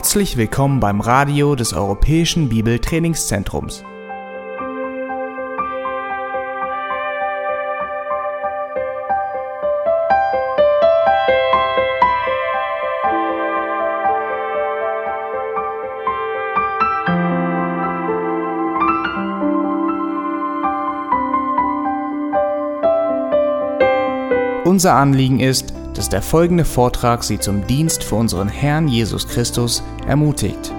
Herzlich willkommen beim Radio des Europäischen Bibeltrainingszentrums. Unser Anliegen ist, dass der folgende Vortrag Sie zum Dienst für unseren Herrn Jesus Christus ermutigt.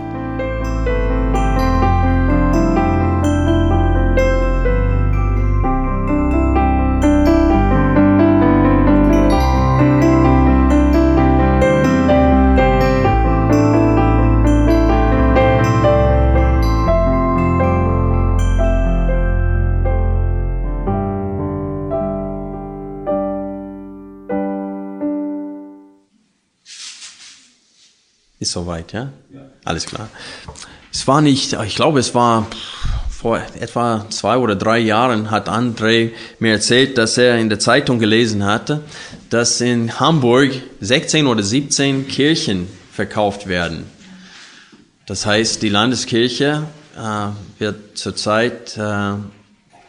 Ist soweit, ja? ja? Alles klar. Es war nicht, ich glaube, es war vor etwa zwei oder drei Jahren hat André mir erzählt, dass er in der Zeitung gelesen hatte, dass in Hamburg 16 oder 17 Kirchen verkauft werden. Das heißt, die Landeskirche äh, wird zurzeit äh,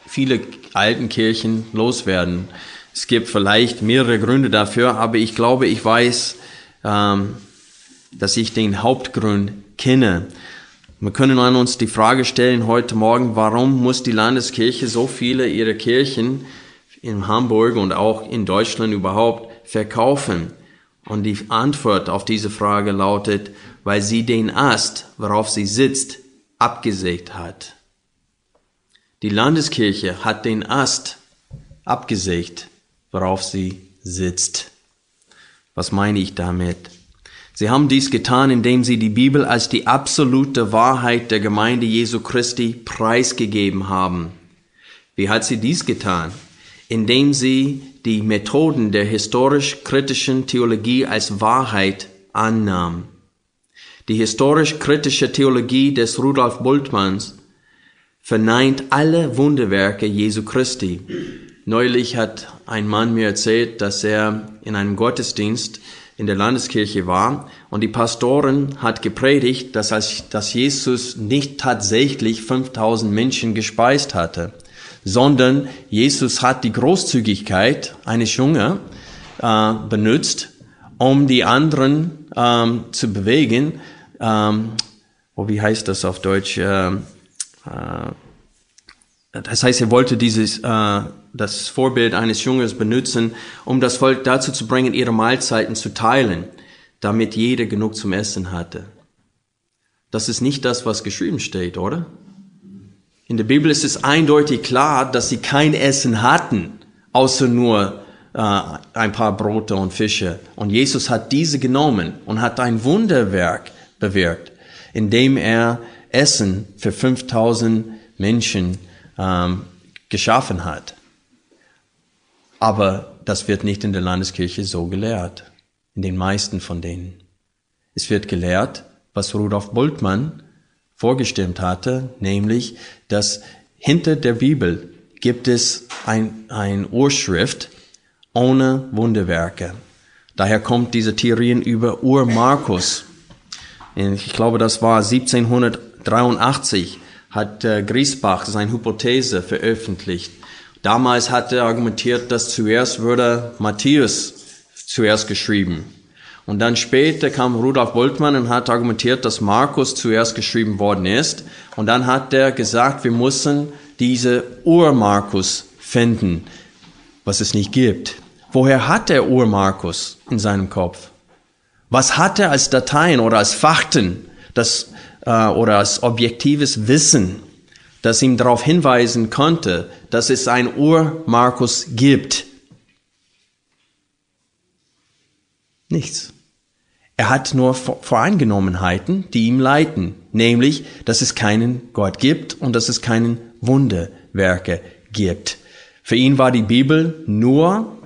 viele alten Kirchen loswerden. Es gibt vielleicht mehrere Gründe dafür, aber ich glaube, ich weiß, ähm, dass ich den Hauptgrund kenne. Wir können an uns die Frage stellen heute Morgen, warum muss die Landeskirche so viele ihrer Kirchen in Hamburg und auch in Deutschland überhaupt verkaufen? Und die Antwort auf diese Frage lautet, weil sie den Ast, worauf sie sitzt, abgesägt hat. Die Landeskirche hat den Ast abgesägt, worauf sie sitzt. Was meine ich damit? Sie haben dies getan, indem sie die Bibel als die absolute Wahrheit der Gemeinde Jesu Christi preisgegeben haben. Wie hat sie dies getan? Indem sie die Methoden der historisch-kritischen Theologie als Wahrheit annahm. Die historisch-kritische Theologie des Rudolf Bultmanns verneint alle Wunderwerke Jesu Christi. Neulich hat ein Mann mir erzählt, dass er in einem Gottesdienst in der Landeskirche war und die Pastorin hat gepredigt, dass, dass Jesus nicht tatsächlich 5000 Menschen gespeist hatte, sondern Jesus hat die Großzügigkeit eines Jungen äh, benutzt, um die anderen ähm, zu bewegen. Ähm, oh, wie heißt das auf Deutsch? Äh, äh, das heißt, er wollte dieses, äh, das Vorbild eines Jungen benutzen, um das Volk dazu zu bringen, ihre Mahlzeiten zu teilen, damit jeder genug zum Essen hatte. Das ist nicht das, was geschrieben steht, oder? In der Bibel ist es eindeutig klar, dass sie kein Essen hatten, außer nur äh, ein paar Brote und Fische. Und Jesus hat diese genommen und hat ein Wunderwerk bewirkt, indem er Essen für 5000 Menschen ähm, geschaffen hat. Aber das wird nicht in der Landeskirche so gelehrt, in den meisten von denen. Es wird gelehrt, was Rudolf Bultmann vorgestimmt hatte, nämlich, dass hinter der Bibel gibt es ein, ein Urschrift ohne Wunderwerke. Daher kommt diese Theorien über Ur Markus. Ich glaube, das war 1783 hat äh, Griesbach seine Hypothese veröffentlicht. Damals hat er argumentiert, dass zuerst würde Matthäus zuerst geschrieben. Und dann später kam Rudolf Boltmann und hat argumentiert, dass Markus zuerst geschrieben worden ist. Und dann hat er gesagt, wir müssen diese Ur-Markus finden, was es nicht gibt. Woher hat der Ur-Markus in seinem Kopf? Was hat er als Dateien oder als Fakten, das äh, oder als objektives Wissen, das ihm darauf hinweisen konnte, dass es ein Ur-Markus gibt. Nichts. Er hat nur Voreingenommenheiten, die ihm leiten, nämlich, dass es keinen Gott gibt und dass es keinen Wunderwerke gibt. Für ihn war die Bibel nur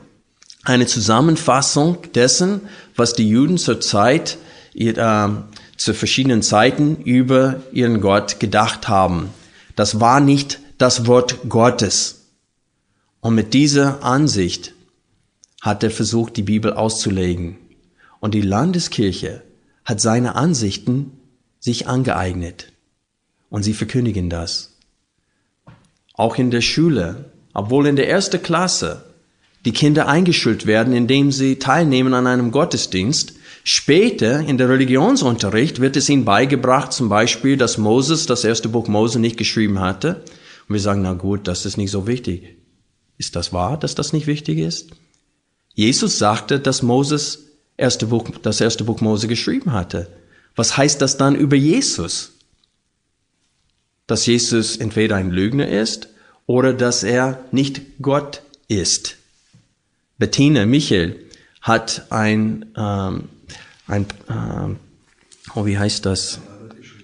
eine Zusammenfassung dessen, was die Juden zur Zeit äh, zu verschiedenen Zeiten über ihren Gott gedacht haben. Das war nicht das Wort Gottes. Und mit dieser Ansicht hat er versucht, die Bibel auszulegen. Und die Landeskirche hat seine Ansichten sich angeeignet. Und sie verkündigen das. Auch in der Schule, obwohl in der ersten Klasse die Kinder eingeschult werden, indem sie teilnehmen an einem Gottesdienst, Später in der Religionsunterricht wird es ihnen beigebracht, zum Beispiel, dass Moses das erste Buch Mose nicht geschrieben hatte. Und wir sagen, na gut, das ist nicht so wichtig. Ist das wahr, dass das nicht wichtig ist? Jesus sagte, dass Moses erste Buch, das erste Buch Mose geschrieben hatte. Was heißt das dann über Jesus? Dass Jesus entweder ein Lügner ist oder dass er nicht Gott ist. Bettina Michel hat ein ähm, ein, äh, oh, wie heißt das?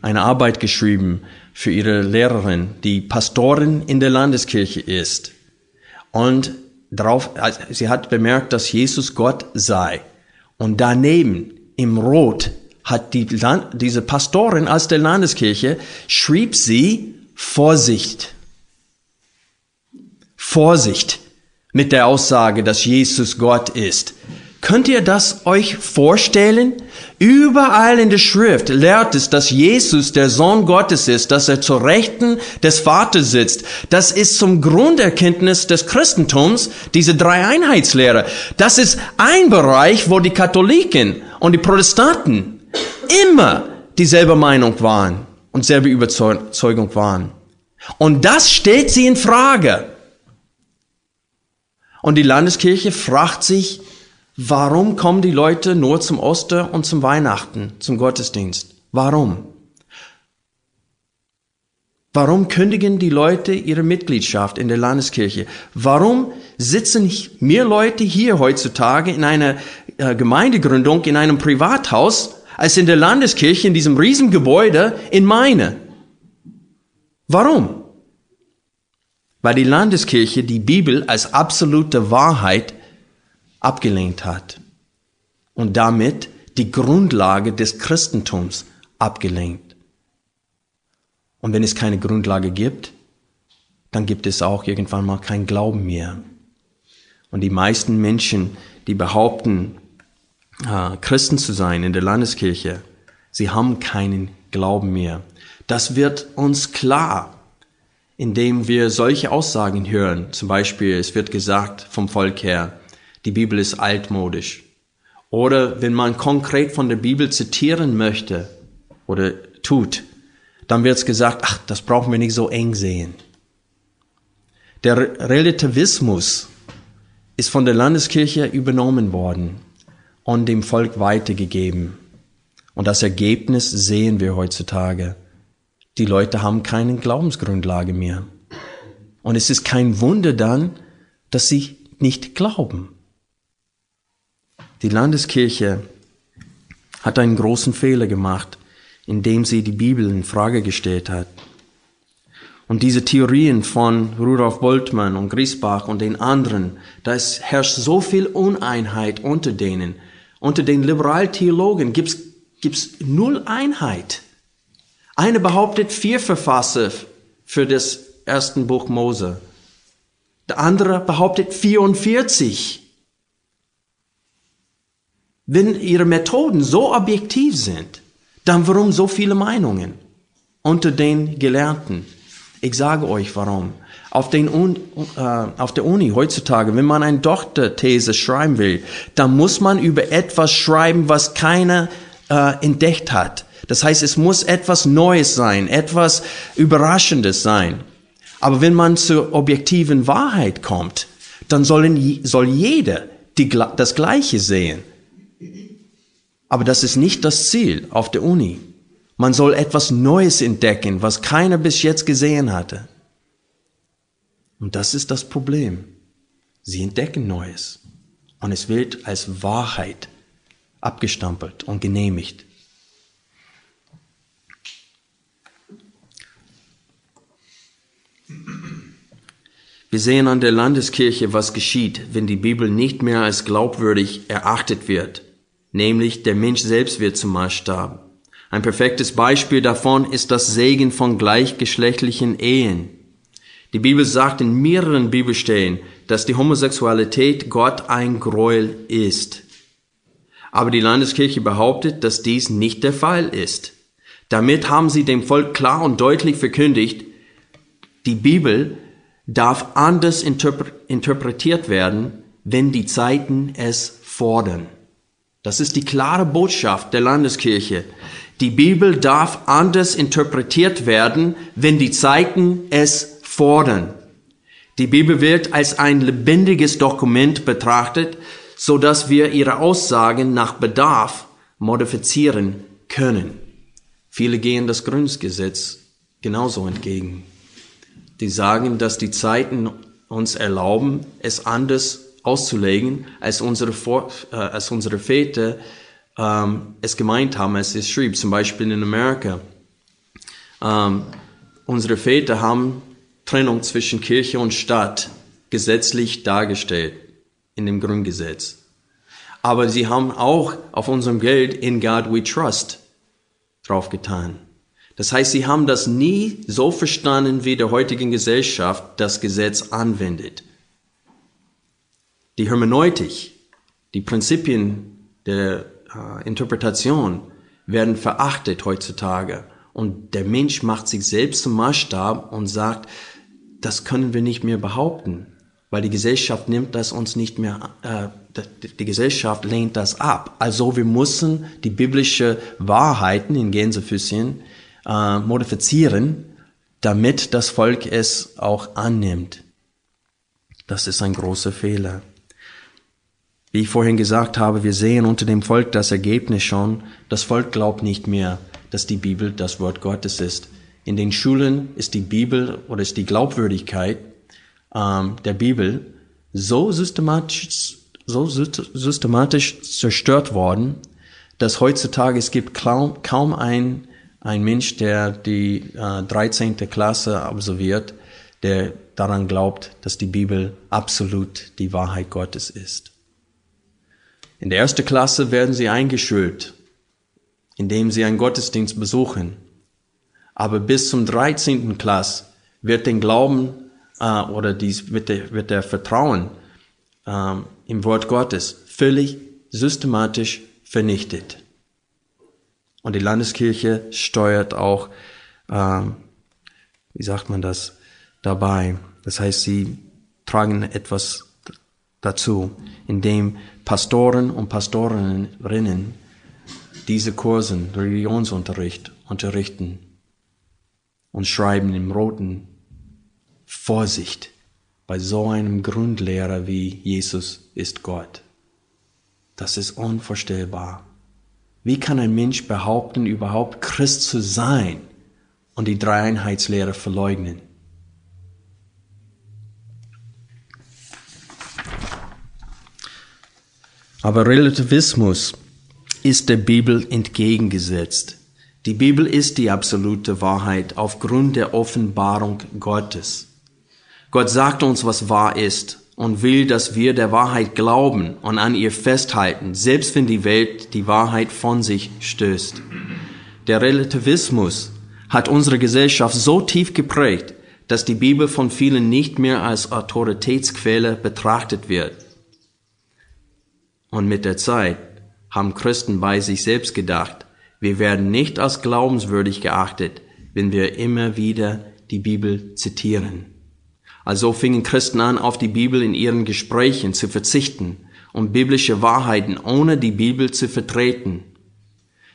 Eine Arbeit geschrieben für ihre Lehrerin, die Pastorin in der Landeskirche ist. Und darauf, also sie hat bemerkt, dass Jesus Gott sei. Und daneben im Rot hat die, diese Pastorin aus der Landeskirche schrieb sie Vorsicht. Vorsicht mit der Aussage, dass Jesus Gott ist. Könnt ihr das euch vorstellen? Überall in der Schrift lehrt es, dass Jesus der Sohn Gottes ist, dass er zur Rechten des Vaters sitzt. Das ist zum Grunderkenntnis des Christentums, diese Dreieinheitslehre. Das ist ein Bereich, wo die Katholiken und die Protestanten immer dieselbe Meinung waren und selbe Überzeugung waren. Und das stellt sie in Frage. Und die Landeskirche fragt sich, Warum kommen die Leute nur zum Oster und zum Weihnachten, zum Gottesdienst? Warum? Warum kündigen die Leute ihre Mitgliedschaft in der Landeskirche? Warum sitzen mehr Leute hier heutzutage in einer äh, Gemeindegründung, in einem Privathaus, als in der Landeskirche, in diesem Riesengebäude in Meine? Warum? Weil die Landeskirche die Bibel als absolute Wahrheit abgelehnt hat und damit die Grundlage des Christentums abgelehnt. Und wenn es keine Grundlage gibt, dann gibt es auch irgendwann mal kein Glauben mehr. Und die meisten Menschen, die behaupten, äh, Christen zu sein in der Landeskirche, sie haben keinen Glauben mehr. Das wird uns klar, indem wir solche Aussagen hören. Zum Beispiel, es wird gesagt vom Volk her, die Bibel ist altmodisch. Oder wenn man konkret von der Bibel zitieren möchte oder tut, dann wird es gesagt, ach, das brauchen wir nicht so eng sehen. Der Relativismus ist von der Landeskirche übernommen worden und dem Volk weitergegeben. Und das Ergebnis sehen wir heutzutage. Die Leute haben keine Glaubensgrundlage mehr. Und es ist kein Wunder dann, dass sie nicht glauben. Die Landeskirche hat einen großen Fehler gemacht, indem sie die Bibel in Frage gestellt hat. Und diese Theorien von Rudolf Boltmann und Griesbach und den anderen, da herrscht so viel Uneinheit unter denen. Unter den Liberaltheologen gibt's gibt's null Einheit. Eine behauptet vier Verfasser für das ersten Buch Mose. Der andere behauptet 44. Wenn Ihre Methoden so objektiv sind, dann warum so viele Meinungen unter den Gelernten? Ich sage euch warum. Auf, den äh, auf der Uni heutzutage, wenn man eine Doktorthese schreiben will, dann muss man über etwas schreiben, was keiner äh, entdeckt hat. Das heißt, es muss etwas Neues sein, etwas Überraschendes sein. Aber wenn man zur objektiven Wahrheit kommt, dann sollen, soll jeder die, das Gleiche sehen. Aber das ist nicht das Ziel auf der Uni. Man soll etwas Neues entdecken, was keiner bis jetzt gesehen hatte. Und das ist das Problem. Sie entdecken Neues. Und es wird als Wahrheit abgestampelt und genehmigt. Wir sehen an der Landeskirche, was geschieht, wenn die Bibel nicht mehr als glaubwürdig erachtet wird nämlich der Mensch selbst wird zum Maßstab. Ein perfektes Beispiel davon ist das Segen von gleichgeschlechtlichen Ehen. Die Bibel sagt in mehreren Bibelstellen, dass die Homosexualität Gott ein Gräuel ist. Aber die Landeskirche behauptet, dass dies nicht der Fall ist. Damit haben sie dem Volk klar und deutlich verkündigt, die Bibel darf anders interpre interpretiert werden, wenn die Zeiten es fordern. Das ist die klare Botschaft der Landeskirche. Die Bibel darf anders interpretiert werden, wenn die Zeiten es fordern. Die Bibel wird als ein lebendiges Dokument betrachtet, so dass wir ihre Aussagen nach Bedarf modifizieren können. Viele gehen das Grundgesetz genauso entgegen. Die sagen, dass die Zeiten uns erlauben, es anders auszulegen, als unsere, Vor äh, als unsere Väter ähm, es gemeint haben, als es schrieb, zum Beispiel in Amerika. Ähm, unsere Väter haben Trennung zwischen Kirche und Stadt gesetzlich dargestellt in dem Grundgesetz. Aber sie haben auch auf unserem Geld in God we trust draufgetan. Das heißt, sie haben das nie so verstanden, wie der heutigen Gesellschaft das Gesetz anwendet. Die Hermeneutik, die Prinzipien der äh, Interpretation werden verachtet heutzutage. Und der Mensch macht sich selbst zum Maßstab und sagt, das können wir nicht mehr behaupten, weil die Gesellschaft nimmt das uns nicht mehr, äh, die Gesellschaft lehnt das ab. Also wir müssen die biblische Wahrheiten in Gänsefüßchen äh, modifizieren, damit das Volk es auch annimmt. Das ist ein großer Fehler. Wie ich vorhin gesagt habe, wir sehen unter dem Volk das Ergebnis schon. Das Volk glaubt nicht mehr, dass die Bibel das Wort Gottes ist. In den Schulen ist die Bibel oder ist die Glaubwürdigkeit ähm, der Bibel so systematisch, so systematisch zerstört worden, dass heutzutage es gibt kaum, kaum ein, ein Mensch, der die äh, 13. Klasse absolviert, der daran glaubt, dass die Bibel absolut die Wahrheit Gottes ist. In der ersten Klasse werden sie eingeschult, indem sie einen Gottesdienst besuchen. Aber bis zum 13. Klasse wird den Glauben äh, oder dies, wird, der, wird der Vertrauen äh, im Wort Gottes völlig systematisch vernichtet. Und die Landeskirche steuert auch, äh, wie sagt man das, dabei. Das heißt, sie tragen etwas dazu, indem Pastoren und Pastorinnen diese Kursen, Religionsunterricht unterrichten und schreiben im Roten Vorsicht bei so einem Grundlehrer wie Jesus ist Gott. Das ist unvorstellbar. Wie kann ein Mensch behaupten, überhaupt Christ zu sein und die Dreieinheitslehre verleugnen? Aber Relativismus ist der Bibel entgegengesetzt. Die Bibel ist die absolute Wahrheit aufgrund der Offenbarung Gottes. Gott sagt uns, was wahr ist und will, dass wir der Wahrheit glauben und an ihr festhalten, selbst wenn die Welt die Wahrheit von sich stößt. Der Relativismus hat unsere Gesellschaft so tief geprägt, dass die Bibel von vielen nicht mehr als Autoritätsquelle betrachtet wird. Und mit der Zeit haben Christen bei sich selbst gedacht, wir werden nicht als glaubenswürdig geachtet, wenn wir immer wieder die Bibel zitieren. Also fingen Christen an, auf die Bibel in ihren Gesprächen zu verzichten und biblische Wahrheiten ohne die Bibel zu vertreten.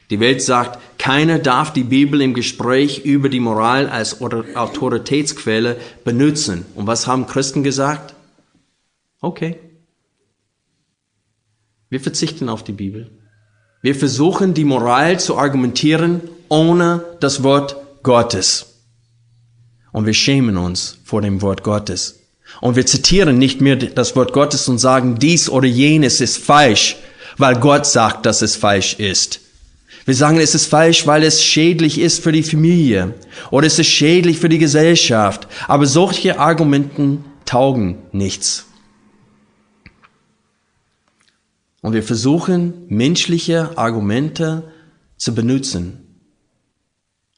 Die Welt sagt, keiner darf die Bibel im Gespräch über die Moral als Autoritätsquelle benutzen. Und was haben Christen gesagt? Okay, wir verzichten auf die Bibel. Wir versuchen, die Moral zu argumentieren ohne das Wort Gottes. Und wir schämen uns vor dem Wort Gottes. Und wir zitieren nicht mehr das Wort Gottes und sagen, dies oder jenes ist falsch, weil Gott sagt, dass es falsch ist. Wir sagen, es ist falsch, weil es schädlich ist für die Familie oder es ist schädlich für die Gesellschaft. Aber solche Argumenten taugen nichts. Und wir versuchen, menschliche Argumente zu benutzen,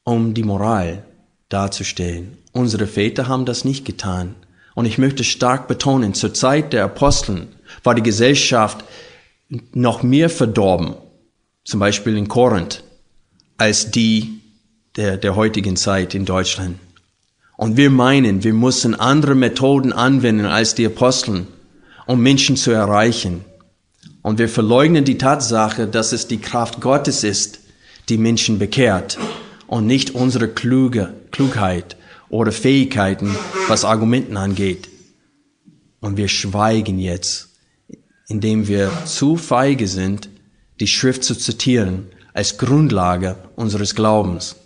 um die Moral darzustellen. Unsere Väter haben das nicht getan. Und ich möchte stark betonen, zur Zeit der Aposteln war die Gesellschaft noch mehr verdorben, zum Beispiel in Korinth, als die der, der heutigen Zeit in Deutschland. Und wir meinen, wir müssen andere Methoden anwenden als die Aposteln, um Menschen zu erreichen. Und wir verleugnen die Tatsache, dass es die Kraft Gottes ist, die Menschen bekehrt und nicht unsere kluge, Klugheit oder Fähigkeiten, was Argumenten angeht. Und wir schweigen jetzt, indem wir zu feige sind, die Schrift zu zitieren als Grundlage unseres Glaubens.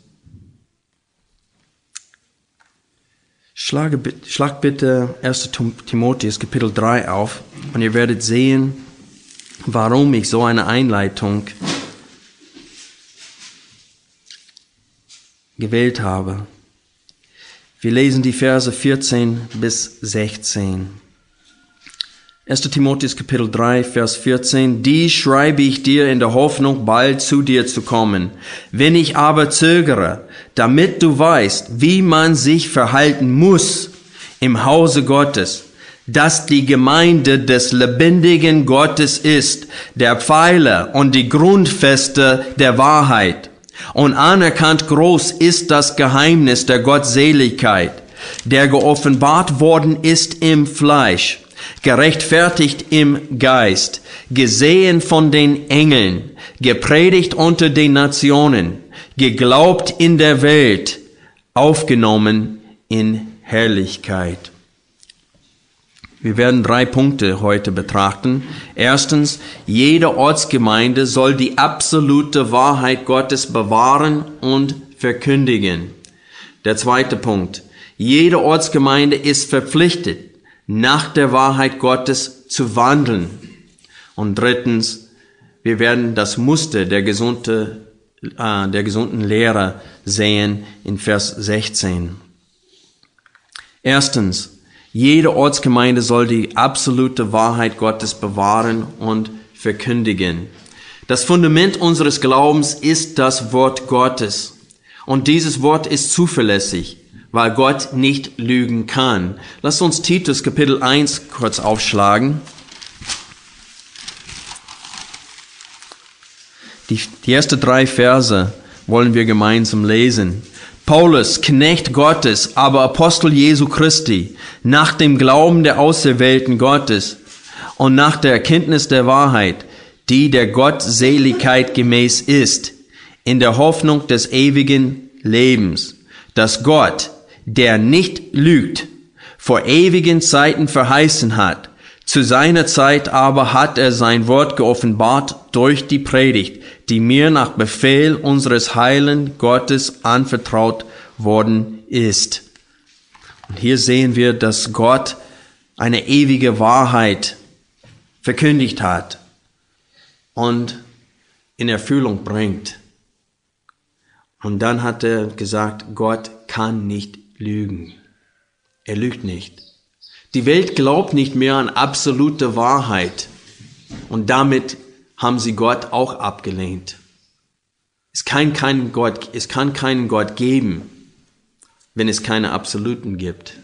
Schlage, schlag bitte 1. Timotheus Kapitel 3 auf und ihr werdet sehen, warum ich so eine Einleitung gewählt habe. Wir lesen die Verse 14 bis 16. 1. Timotheus Kapitel 3, Vers 14. Die schreibe ich dir in der Hoffnung, bald zu dir zu kommen. Wenn ich aber zögere, damit du weißt, wie man sich verhalten muss im Hause Gottes, dass die Gemeinde des lebendigen Gottes ist, der Pfeiler und die Grundfeste der Wahrheit. Und anerkannt groß ist das Geheimnis der Gottseligkeit, der geoffenbart worden ist im Fleisch, gerechtfertigt im Geist, gesehen von den Engeln, gepredigt unter den Nationen, geglaubt in der Welt, aufgenommen in Herrlichkeit. Wir werden drei Punkte heute betrachten. Erstens, jede Ortsgemeinde soll die absolute Wahrheit Gottes bewahren und verkündigen. Der zweite Punkt, jede Ortsgemeinde ist verpflichtet, nach der Wahrheit Gottes zu wandeln. Und drittens, wir werden das Muster der, gesunde, äh, der gesunden Lehre sehen in Vers 16. Erstens, jede Ortsgemeinde soll die absolute Wahrheit Gottes bewahren und verkündigen. Das Fundament unseres Glaubens ist das Wort Gottes. Und dieses Wort ist zuverlässig, weil Gott nicht lügen kann. Lass uns Titus Kapitel 1 kurz aufschlagen. Die, die ersten drei Verse wollen wir gemeinsam lesen. Paulus, Knecht Gottes, aber Apostel Jesu Christi, nach dem Glauben der Auserwählten Gottes und nach der Erkenntnis der Wahrheit, die der Gottseligkeit gemäß ist, in der Hoffnung des ewigen Lebens, dass Gott, der nicht lügt, vor ewigen Zeiten verheißen hat, zu seiner Zeit aber hat er sein Wort geoffenbart durch die Predigt, die mir nach Befehl unseres heilen Gottes anvertraut worden ist. Und hier sehen wir, dass Gott eine ewige Wahrheit verkündigt hat und in Erfüllung bringt. Und dann hat er gesagt, Gott kann nicht lügen. Er lügt nicht. Die Welt glaubt nicht mehr an absolute Wahrheit und damit haben sie Gott auch abgelehnt. Es kann keinen Gott, es kann keinen Gott geben, wenn es keine Absoluten gibt.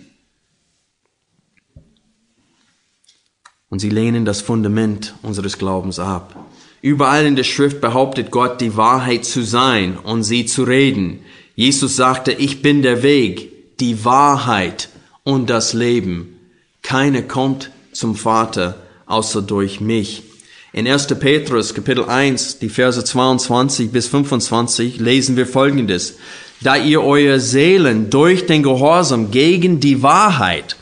Und sie lehnen das Fundament unseres Glaubens ab. Überall in der Schrift behauptet Gott, die Wahrheit zu sein und sie zu reden. Jesus sagte, ich bin der Weg, die Wahrheit und das Leben. Keiner kommt zum Vater außer durch mich. In 1. Petrus Kapitel 1, die Verse 22 bis 25 lesen wir Folgendes. Da ihr eure Seelen durch den Gehorsam gegen die Wahrheit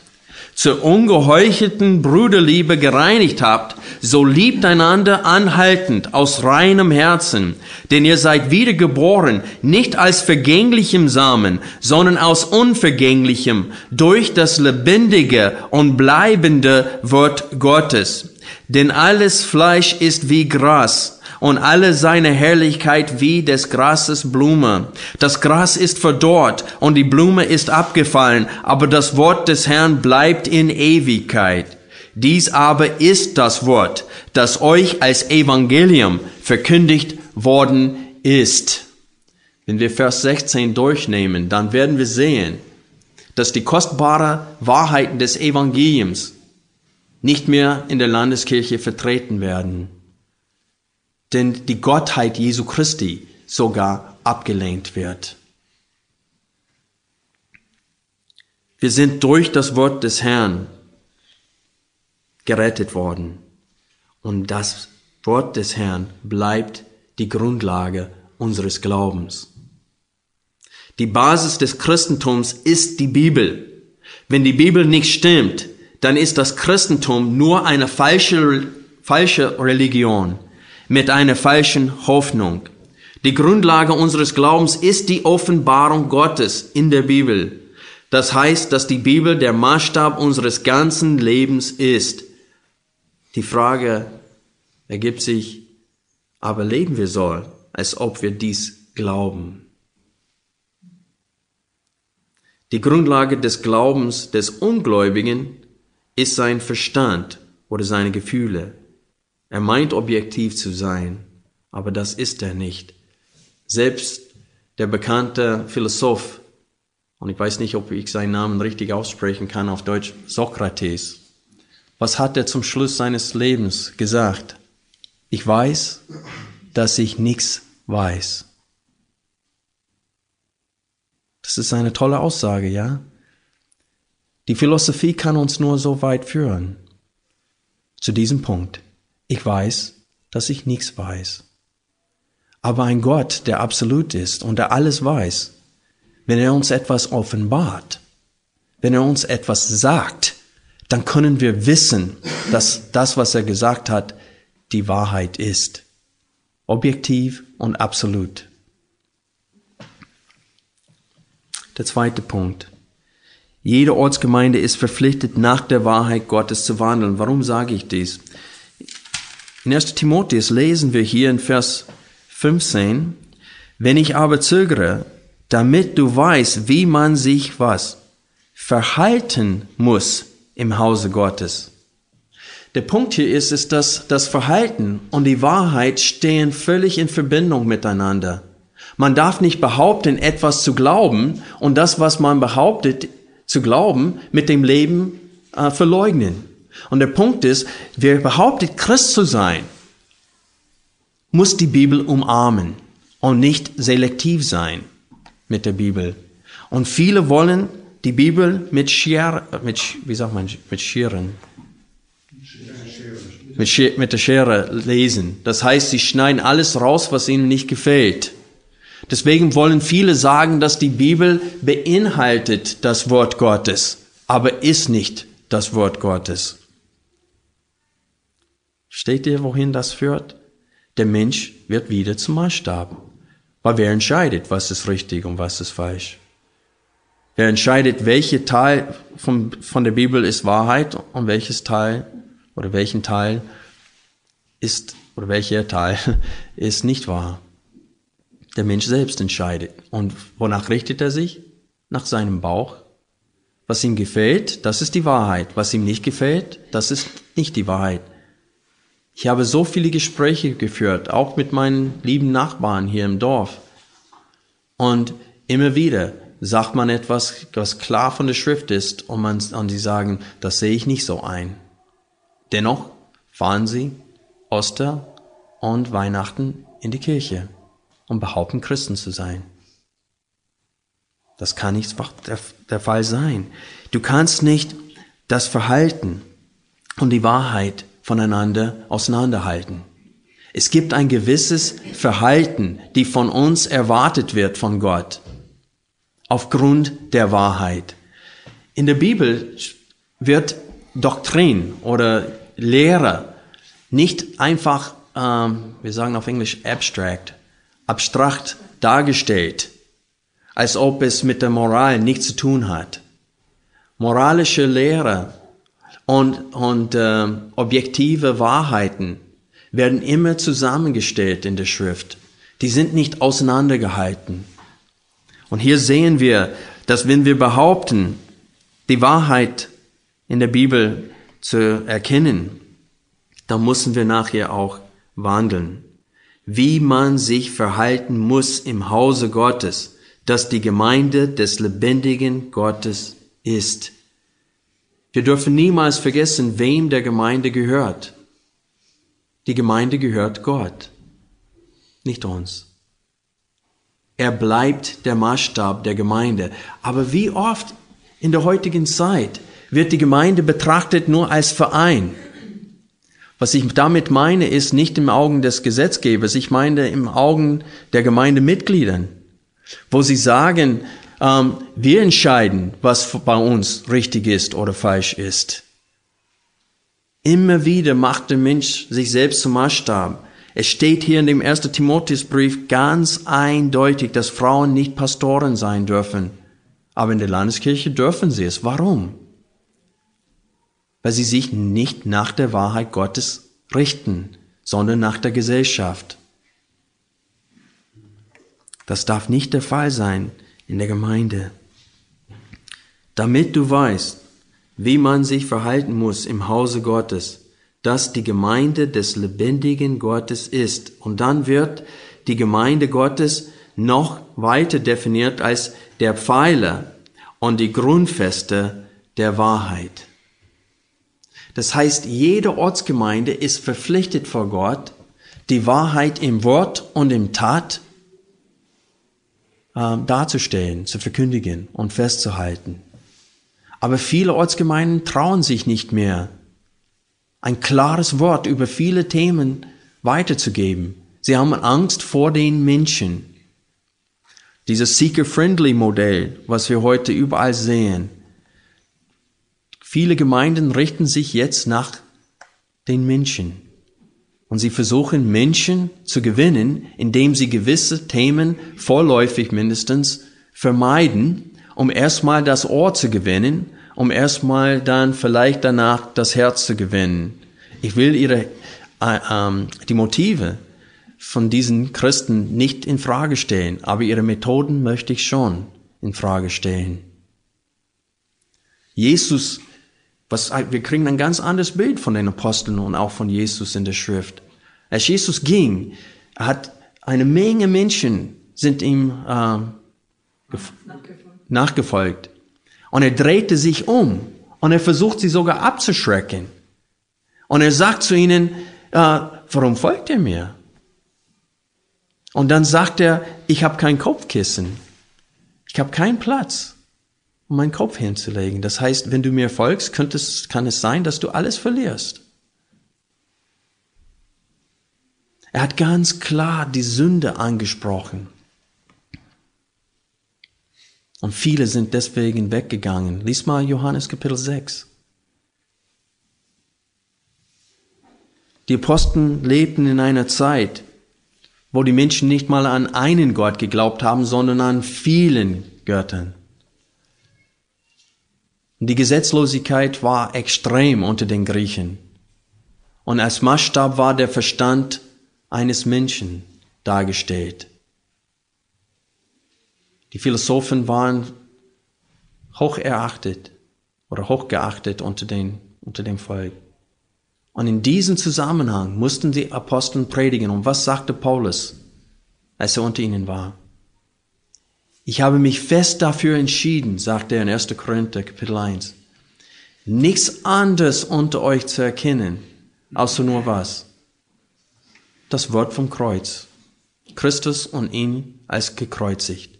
zur ungeheuchelten Bruderliebe gereinigt habt, so liebt einander anhaltend aus reinem Herzen, denn ihr seid wiedergeboren, nicht als vergänglichem Samen, sondern aus unvergänglichem, durch das lebendige und bleibende Wort Gottes. Denn alles Fleisch ist wie Gras, und alle seine Herrlichkeit wie des Grases Blume. Das Gras ist verdorrt und die Blume ist abgefallen, aber das Wort des Herrn bleibt in Ewigkeit. Dies aber ist das Wort, das euch als Evangelium verkündigt worden ist. Wenn wir Vers 16 durchnehmen, dann werden wir sehen, dass die kostbaren Wahrheiten des Evangeliums nicht mehr in der Landeskirche vertreten werden, denn die Gottheit Jesu Christi sogar abgelehnt wird. Wir sind durch das Wort des Herrn gerettet worden. Und das Wort des Herrn bleibt die Grundlage unseres Glaubens. Die Basis des Christentums ist die Bibel. Wenn die Bibel nicht stimmt, dann ist das Christentum nur eine falsche, falsche Religion mit einer falschen Hoffnung. Die Grundlage unseres Glaubens ist die Offenbarung Gottes in der Bibel. Das heißt, dass die Bibel der Maßstab unseres ganzen Lebens ist. Die Frage ergibt sich, aber leben wir so, als ob wir dies glauben. Die Grundlage des Glaubens des Ungläubigen ist sein Verstand oder seine Gefühle. Er meint objektiv zu sein, aber das ist er nicht. Selbst der bekannte Philosoph, und ich weiß nicht, ob ich seinen Namen richtig aussprechen kann auf Deutsch, Sokrates, was hat er zum Schluss seines Lebens gesagt? Ich weiß, dass ich nichts weiß. Das ist eine tolle Aussage, ja? Die Philosophie kann uns nur so weit führen. Zu diesem Punkt. Ich weiß, dass ich nichts weiß. Aber ein Gott, der absolut ist und der alles weiß, wenn er uns etwas offenbart, wenn er uns etwas sagt, dann können wir wissen, dass das, was er gesagt hat, die Wahrheit ist. Objektiv und absolut. Der zweite Punkt. Jede Ortsgemeinde ist verpflichtet, nach der Wahrheit Gottes zu wandeln. Warum sage ich dies? In 1. Timotheus lesen wir hier in Vers 15, wenn ich aber zögere, damit du weißt, wie man sich was verhalten muss im Hause Gottes. Der Punkt hier ist, ist, dass das Verhalten und die Wahrheit stehen völlig in Verbindung miteinander. Man darf nicht behaupten, etwas zu glauben und das, was man behauptet zu glauben, mit dem Leben äh, verleugnen. Und der Punkt ist, wer behauptet, Christ zu sein, muss die Bibel umarmen und nicht selektiv sein mit der Bibel. Und viele wollen die Bibel mit Scher, mit, wie sagt man, mit Scheren, mit, mit der Schere lesen. Das heißt, sie schneiden alles raus, was ihnen nicht gefällt. Deswegen wollen viele sagen, dass die Bibel beinhaltet das Wort Gottes, aber ist nicht das Wort Gottes. Steht ihr, wohin das führt? Der Mensch wird wieder zum Maßstab. Weil wer entscheidet, was ist richtig und was ist falsch? Wer entscheidet, welcher Teil von, von der Bibel ist Wahrheit und welches Teil oder welchen Teil ist oder welcher Teil ist nicht wahr? Der Mensch selbst entscheidet. Und wonach richtet er sich? Nach seinem Bauch. Was ihm gefällt, das ist die Wahrheit. Was ihm nicht gefällt, das ist nicht die Wahrheit. Ich habe so viele Gespräche geführt, auch mit meinen lieben Nachbarn hier im Dorf. Und immer wieder sagt man etwas, was klar von der Schrift ist, und, man, und sie sagen, das sehe ich nicht so ein. Dennoch fahren sie Oster und Weihnachten in die Kirche und behaupten, Christen zu sein. Das kann nicht der, Fall sein. Du kannst nicht das Verhalten und die Wahrheit voneinander auseinanderhalten. Es gibt ein gewisses Verhalten, die von uns erwartet wird von Gott, aufgrund der Wahrheit. In der Bibel wird Doktrin oder Lehre nicht einfach, ähm, wir sagen auf Englisch abstract, abstrakt dargestellt, als ob es mit der Moral nichts zu tun hat. Moralische Lehre und, und äh, objektive Wahrheiten werden immer zusammengestellt in der Schrift. Die sind nicht auseinandergehalten. Und hier sehen wir, dass wenn wir behaupten, die Wahrheit in der Bibel zu erkennen, dann müssen wir nachher auch wandeln. Wie man sich verhalten muss im Hause Gottes, dass die Gemeinde des lebendigen Gottes ist. Wir dürfen niemals vergessen, wem der Gemeinde gehört. Die Gemeinde gehört Gott, nicht uns. Er bleibt der Maßstab der Gemeinde. Aber wie oft In der heutigen Zeit wird die Gemeinde betrachtet nur als Verein. Was ich damit meine, ist nicht im Augen des Gesetzgebers, ich meine im Augen der Gemeindemitgliedern, wo sie sagen, ähm, wir entscheiden, was bei uns richtig ist oder falsch ist. Immer wieder macht der Mensch sich selbst zum Maßstab. Es steht hier in dem ersten Timotheusbrief ganz eindeutig, dass Frauen nicht Pastoren sein dürfen. Aber in der Landeskirche dürfen sie es. Warum? Weil sie sich nicht nach der Wahrheit Gottes richten, sondern nach der Gesellschaft. Das darf nicht der Fall sein in der Gemeinde. Damit du weißt, wie man sich verhalten muss im Hause Gottes, dass die Gemeinde des lebendigen Gottes ist. Und dann wird die Gemeinde Gottes noch weiter definiert als der Pfeiler und die Grundfeste der Wahrheit. Das heißt, jede Ortsgemeinde ist verpflichtet vor Gott, die Wahrheit im Wort und im Tat äh, darzustellen, zu verkündigen und festzuhalten. Aber viele Ortsgemeinden trauen sich nicht mehr, ein klares Wort über viele Themen weiterzugeben. Sie haben Angst vor den Menschen. Dieses Seeker-Friendly-Modell, was wir heute überall sehen. Viele Gemeinden richten sich jetzt nach den Menschen. Und sie versuchen Menschen zu gewinnen, indem sie gewisse Themen vorläufig mindestens vermeiden, um erstmal das Ohr zu gewinnen, um erstmal dann vielleicht danach das Herz zu gewinnen. Ich will ihre, äh, ähm, die Motive von diesen Christen nicht in Frage stellen, aber ihre Methoden möchte ich schon in Frage stellen. Jesus, was, wir kriegen ein ganz anderes Bild von den Aposteln und auch von Jesus in der Schrift. Als Jesus ging, hat eine Menge Menschen sind ihm äh, nachgefolgt. Und er drehte sich um und er versucht sie sogar abzuschrecken. Und er sagt zu ihnen, äh, warum folgt ihr mir? Und dann sagt er, ich habe kein Kopfkissen. Ich habe keinen Platz, um meinen Kopf hinzulegen. Das heißt, wenn du mir folgst, könntest, kann es sein, dass du alles verlierst. Er hat ganz klar die Sünde angesprochen. Und viele sind deswegen weggegangen. Lies mal Johannes Kapitel 6. Die Apostel lebten in einer Zeit, wo die Menschen nicht mal an einen Gott geglaubt haben, sondern an vielen Göttern. Die Gesetzlosigkeit war extrem unter den Griechen. Und als Maßstab war der Verstand eines Menschen dargestellt. Die Philosophen waren hoch erachtet oder hochgeachtet unter, den, unter dem Volk. Und in diesem Zusammenhang mussten die Aposteln predigen. Und was sagte Paulus, als er unter ihnen war? Ich habe mich fest dafür entschieden, sagte er in 1. Korinther Kapitel 1, nichts anderes unter euch zu erkennen, außer nur was? Das Wort vom Kreuz. Christus und ihn als gekreuzigt.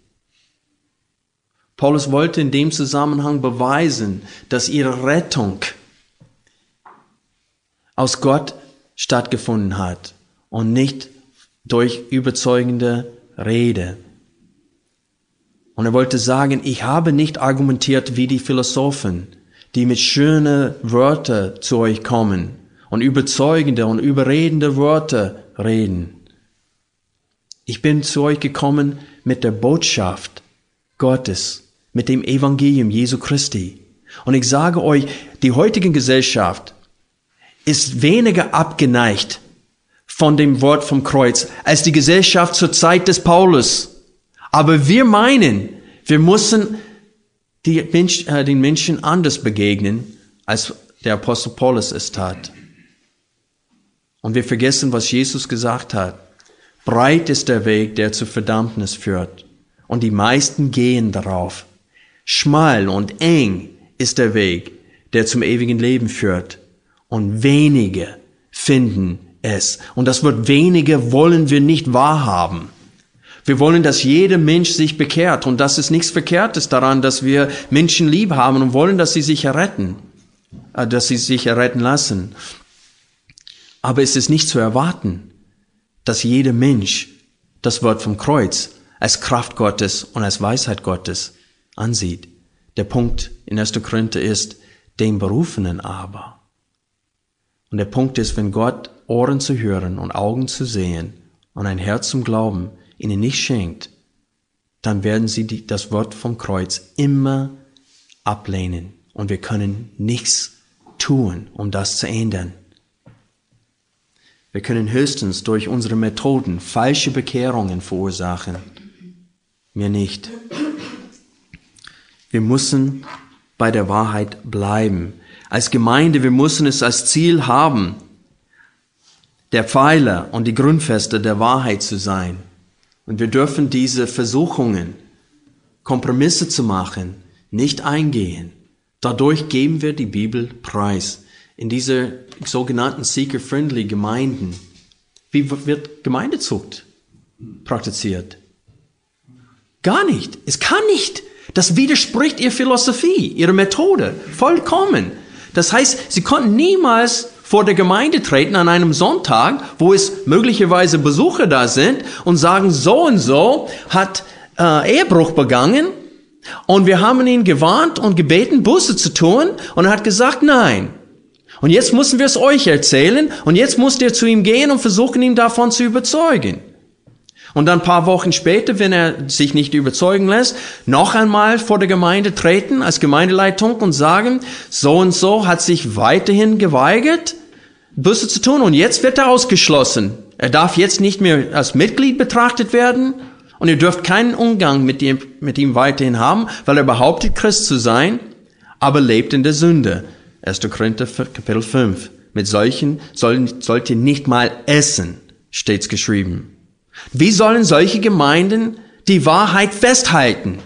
Paulus wollte in dem Zusammenhang beweisen, dass ihre Rettung aus Gott stattgefunden hat und nicht durch überzeugende Rede. Und er wollte sagen, ich habe nicht argumentiert wie die Philosophen, die mit schönen Wörtern zu euch kommen und überzeugende und überredende Worte reden. Ich bin zu euch gekommen mit der Botschaft Gottes mit dem Evangelium Jesu Christi. Und ich sage euch, die heutige Gesellschaft ist weniger abgeneigt von dem Wort vom Kreuz als die Gesellschaft zur Zeit des Paulus. Aber wir meinen, wir müssen Mensch, äh, den Menschen anders begegnen, als der Apostel Paulus es tat. Und wir vergessen, was Jesus gesagt hat. Breit ist der Weg, der zur Verdammnis führt. Und die meisten gehen darauf. Schmal und eng ist der Weg, der zum ewigen Leben führt. Und wenige finden es. Und das Wort wenige wollen wir nicht wahrhaben. Wir wollen, dass jeder Mensch sich bekehrt. Und das ist nichts Verkehrtes daran, dass wir Menschen lieb haben und wollen, dass sie sich erretten, äh, dass sie sich erretten lassen. Aber es ist nicht zu erwarten, dass jeder Mensch das Wort vom Kreuz als Kraft Gottes und als Weisheit Gottes ansieht. Der Punkt in 1. Korinther ist, den Berufenen aber. Und der Punkt ist, wenn Gott Ohren zu hören und Augen zu sehen und ein Herz zum Glauben ihnen nicht schenkt, dann werden sie die, das Wort vom Kreuz immer ablehnen. Und wir können nichts tun, um das zu ändern. Wir können höchstens durch unsere Methoden falsche Bekehrungen verursachen. Mir nicht. Wir müssen bei der Wahrheit bleiben. Als Gemeinde, wir müssen es als Ziel haben, der Pfeiler und die Grundfeste der Wahrheit zu sein. Und wir dürfen diese Versuchungen, Kompromisse zu machen, nicht eingehen. Dadurch geben wir die Bibel preis. In diese sogenannten Seeker-Friendly Gemeinden. Wie wird Gemeindezucht praktiziert? Gar nicht. Es kann nicht. Das widerspricht ihrer Philosophie, ihrer Methode. Vollkommen. Das heißt, sie konnten niemals vor der Gemeinde treten an einem Sonntag, wo es möglicherweise Besucher da sind und sagen, so und so hat äh, Ehebruch begangen und wir haben ihn gewarnt und gebeten, Buße zu tun und er hat gesagt, nein. Und jetzt müssen wir es euch erzählen und jetzt musst ihr zu ihm gehen und versuchen, ihn davon zu überzeugen. Und dann ein paar Wochen später, wenn er sich nicht überzeugen lässt, noch einmal vor der Gemeinde treten als Gemeindeleitung und sagen, so und so hat sich weiterhin geweigert, Buße zu tun und jetzt wird er ausgeschlossen. Er darf jetzt nicht mehr als Mitglied betrachtet werden und ihr dürft keinen Umgang mit ihm, mit ihm weiterhin haben, weil er behauptet, Christ zu sein, aber lebt in der Sünde. 1. Korinther Kapitel 5. Mit solchen sollt ihr nicht mal essen, steht's geschrieben. Wie sollen solche Gemeinden die Wahrheit festhalten?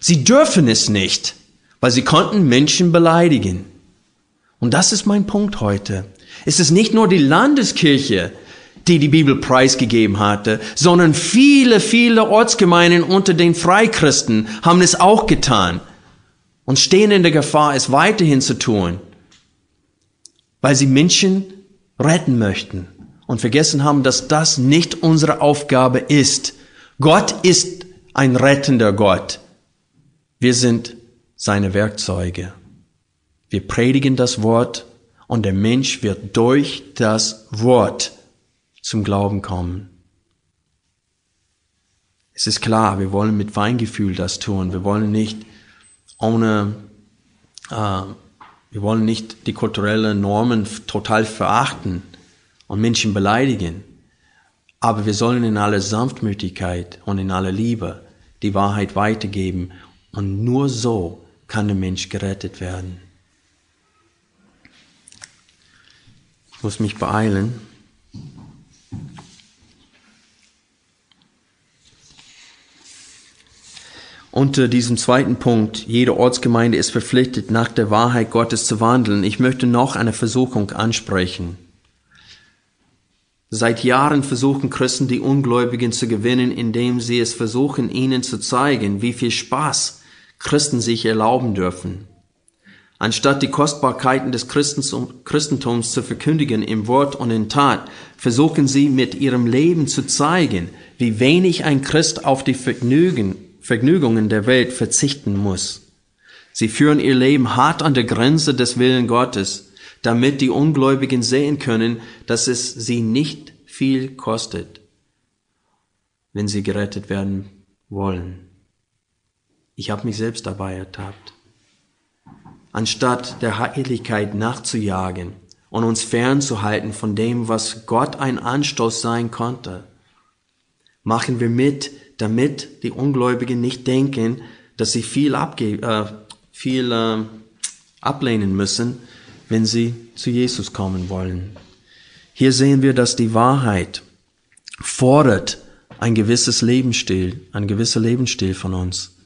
Sie dürfen es nicht, weil sie konnten Menschen beleidigen. Und das ist mein Punkt heute. Es ist nicht nur die Landeskirche, die die Bibel preisgegeben hatte, sondern viele, viele Ortsgemeinden unter den Freikristen haben es auch getan und stehen in der Gefahr, es weiterhin zu tun, weil sie Menschen retten möchten und vergessen haben, dass das nicht unsere Aufgabe ist. Gott ist ein rettender Gott. Wir sind seine Werkzeuge. Wir predigen das Wort und der Mensch wird durch das Wort zum Glauben kommen. Es ist klar, wir wollen mit Weingefühl das tun. Wir wollen nicht ohne, äh, wir wollen nicht die kulturellen Normen total verachten und Menschen beleidigen. Aber wir sollen in aller Sanftmütigkeit und in aller Liebe die Wahrheit weitergeben. Und nur so kann der Mensch gerettet werden. Ich muss mich beeilen. Unter diesem zweiten Punkt, jede Ortsgemeinde ist verpflichtet, nach der Wahrheit Gottes zu wandeln. Ich möchte noch eine Versuchung ansprechen. Seit Jahren versuchen Christen die Ungläubigen zu gewinnen, indem sie es versuchen, ihnen zu zeigen, wie viel Spaß Christen sich erlauben dürfen. Anstatt die Kostbarkeiten des Christentums zu verkündigen im Wort und in Tat, versuchen sie mit ihrem Leben zu zeigen, wie wenig ein Christ auf die Vergnügen, Vergnügungen der Welt verzichten muss. Sie führen ihr Leben hart an der Grenze des Willen Gottes damit die Ungläubigen sehen können, dass es sie nicht viel kostet, wenn sie gerettet werden wollen. Ich habe mich selbst dabei ertappt. Anstatt der Heiligkeit nachzujagen und uns fernzuhalten von dem, was Gott ein Anstoß sein konnte, machen wir mit, damit die Ungläubigen nicht denken, dass sie viel, abge äh, viel äh, ablehnen müssen, wenn sie zu Jesus kommen wollen. Hier sehen wir, dass die Wahrheit fordert ein gewisses Lebensstil, ein gewisser Lebensstil von uns.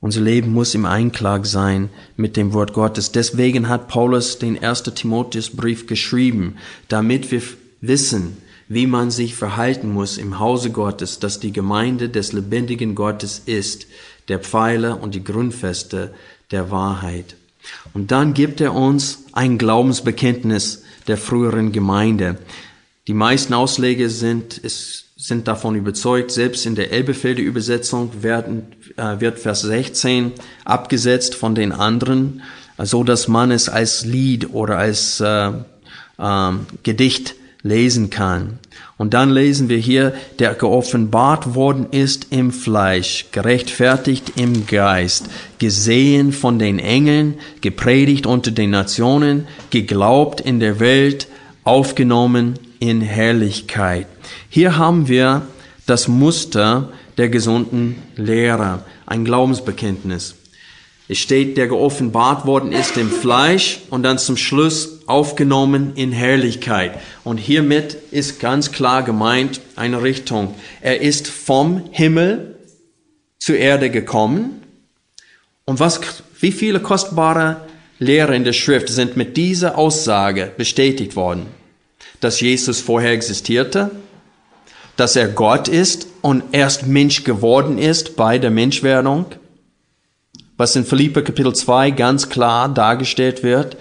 Unser Leben muss im Einklang sein mit dem Wort Gottes. Deswegen hat Paulus den 1. Timotheusbrief geschrieben, damit wir wissen, wie man sich verhalten muss im Hause Gottes, das die Gemeinde des lebendigen Gottes ist, der Pfeiler und die Grundfeste der Wahrheit. Und dann gibt er uns ein Glaubensbekenntnis der früheren Gemeinde. Die meisten Ausleger sind, sind davon überzeugt, selbst in der Elbefelder Übersetzung werden, äh, wird Vers 16 abgesetzt von den anderen, so dass man es als Lied oder als äh, äh, Gedicht lesen kann. Und dann lesen wir hier, der geoffenbart worden ist im Fleisch, gerechtfertigt im Geist, gesehen von den Engeln, gepredigt unter den Nationen, geglaubt in der Welt, aufgenommen in Herrlichkeit. Hier haben wir das Muster der gesunden Lehre, ein Glaubensbekenntnis. Es steht, der geoffenbart worden ist im Fleisch und dann zum Schluss aufgenommen in Herrlichkeit. Und hiermit ist ganz klar gemeint eine Richtung. Er ist vom Himmel zur Erde gekommen. Und was, wie viele kostbare Lehre in der Schrift sind mit dieser Aussage bestätigt worden? Dass Jesus vorher existierte, dass er Gott ist und erst Mensch geworden ist bei der Menschwerdung, was in Philippa Kapitel 2 ganz klar dargestellt wird.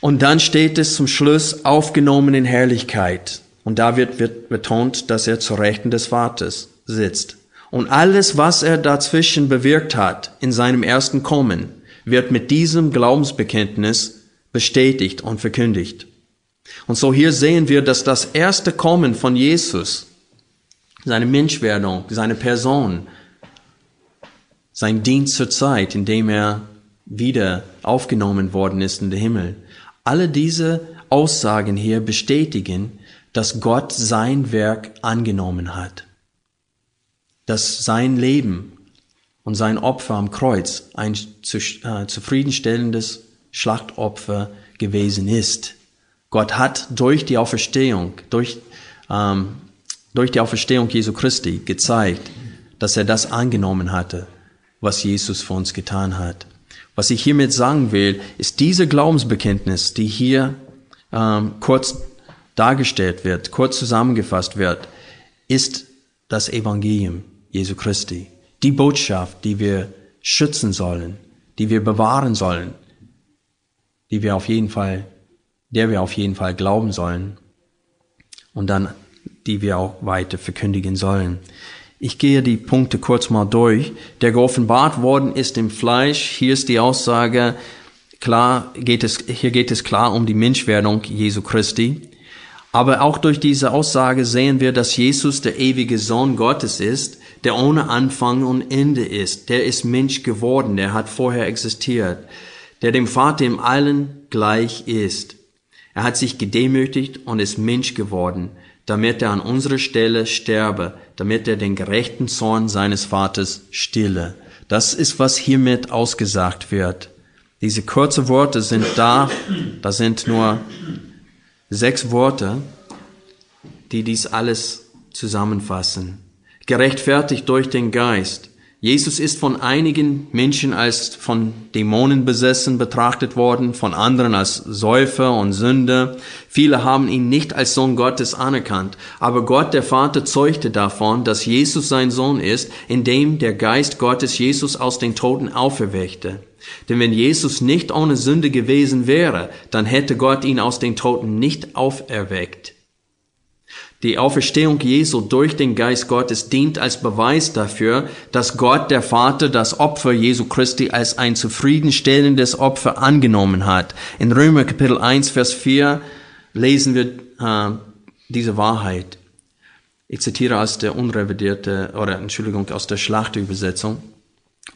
Und dann steht es zum Schluss aufgenommen in Herrlichkeit. Und da wird, wird betont, dass er zur Rechten des Vaters sitzt. Und alles, was er dazwischen bewirkt hat in seinem ersten Kommen, wird mit diesem Glaubensbekenntnis bestätigt und verkündigt. Und so hier sehen wir, dass das erste Kommen von Jesus, seine Menschwerdung, seine Person, sein Dienst zur Zeit, in dem er wieder aufgenommen worden ist in den Himmel. Alle diese Aussagen hier bestätigen, dass Gott sein Werk angenommen hat. Dass sein Leben und sein Opfer am Kreuz ein äh, zufriedenstellendes Schlachtopfer gewesen ist. Gott hat durch die Auferstehung, durch, ähm, durch die Auferstehung Jesu Christi gezeigt, dass er das angenommen hatte was Jesus für uns getan hat. Was ich hiermit sagen will, ist diese Glaubensbekenntnis, die hier ähm, kurz dargestellt wird, kurz zusammengefasst wird, ist das Evangelium Jesu Christi. Die Botschaft, die wir schützen sollen, die wir bewahren sollen, die wir auf jeden Fall, der wir auf jeden Fall glauben sollen und dann die wir auch weiter verkündigen sollen. Ich gehe die Punkte kurz mal durch. Der geoffenbart worden ist im Fleisch. Hier ist die Aussage, klar geht es, hier geht es klar um die Menschwerdung Jesu Christi. Aber auch durch diese Aussage sehen wir, dass Jesus der ewige Sohn Gottes ist, der ohne Anfang und Ende ist. Der ist Mensch geworden, der hat vorher existiert, der dem Vater im Allen gleich ist. Er hat sich gedemütigt und ist Mensch geworden damit er an unserer Stelle sterbe, damit er den gerechten Zorn seines Vaters stille. Das ist, was hiermit ausgesagt wird. Diese kurzen Worte sind da, das sind nur sechs Worte, die dies alles zusammenfassen. Gerechtfertigt durch den Geist, Jesus ist von einigen Menschen als von Dämonen besessen betrachtet worden, von anderen als Säufer und Sünder. Viele haben ihn nicht als Sohn Gottes anerkannt, aber Gott der Vater zeugte davon, dass Jesus sein Sohn ist, indem der Geist Gottes Jesus aus den Toten auferweckte. Denn wenn Jesus nicht ohne Sünde gewesen wäre, dann hätte Gott ihn aus den Toten nicht auferweckt. Die Auferstehung Jesu durch den Geist Gottes dient als Beweis dafür, dass Gott der Vater das Opfer Jesu Christi als ein zufriedenstellendes Opfer angenommen hat. In Römer Kapitel 1, Vers 4 lesen wir äh, diese Wahrheit. Ich zitiere aus der unrevidierte, oder Entschuldigung, aus der Schlachtübersetzung.